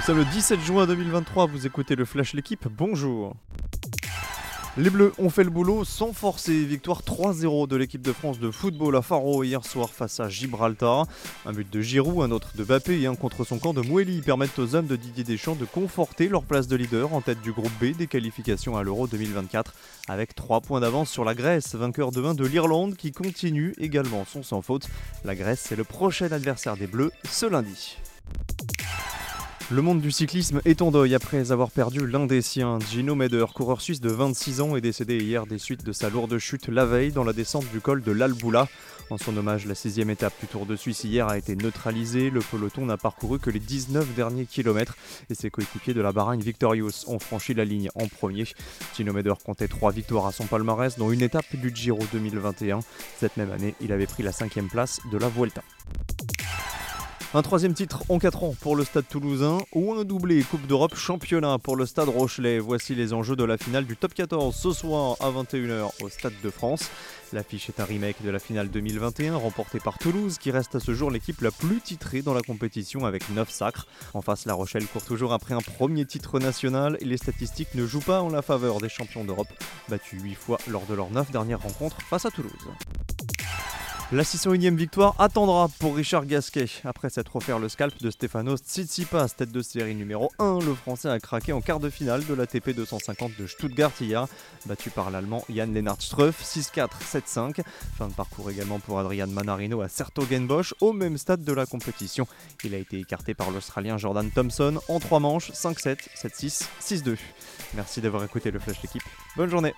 Nous sommes le 17 juin 2023, vous écoutez le Flash L'équipe, bonjour les Bleus ont fait le boulot sans forcer. Victoire 3-0 de l'équipe de France de football à Faro hier soir face à Gibraltar. Un but de Giroud, un autre de Bappé et un contre son camp de Moueli permettent aux hommes de Didier Deschamps de conforter leur place de leader en tête du groupe B des qualifications à l'Euro 2024 avec 3 points d'avance sur la Grèce, vainqueur de 1 de l'Irlande qui continue également son sans faute. La Grèce c'est le prochain adversaire des Bleus ce lundi. Le monde du cyclisme est en deuil après avoir perdu l'un des siens. Gino Meder, coureur suisse de 26 ans, est décédé hier des suites de sa lourde chute la veille dans la descente du col de l'Alboula. En son hommage, la sixième étape du Tour de Suisse hier a été neutralisée. Le peloton n'a parcouru que les 19 derniers kilomètres et ses coéquipiers de la Baragne Victorious ont franchi la ligne en premier. Gino Meder comptait trois victoires à son palmarès, dont une étape du Giro 2021. Cette même année, il avait pris la cinquième place de la Vuelta. Un troisième titre en 4 ans pour le Stade toulousain ou un doublé Coupe d'Europe championnat pour le Stade Rochelet. Voici les enjeux de la finale du top 14 ce soir à 21h au Stade de France. L'affiche est un remake de la finale 2021 remportée par Toulouse qui reste à ce jour l'équipe la plus titrée dans la compétition avec 9 sacres. En face, La Rochelle court toujours après un premier titre national et les statistiques ne jouent pas en la faveur des champions d'Europe, battus 8 fois lors de leurs 9 dernières rencontres face à Toulouse. La 601e victoire attendra pour Richard Gasquet. Après s'être offert le scalp de Stefanos Tsitsipas, tête de série numéro 1, le Français a craqué en quart de finale de l'ATP 250 de Stuttgart hier, battu par l'Allemand Jan Lennart Struff 6-4, 7-5. Fin de parcours également pour Adrian Manarino à Sertogenbosch au même stade de la compétition. Il a été écarté par l'Australien Jordan Thompson en 3 manches, 5-7, 7-6, 6-2. Merci d'avoir écouté le Flash L'équipe. Bonne journée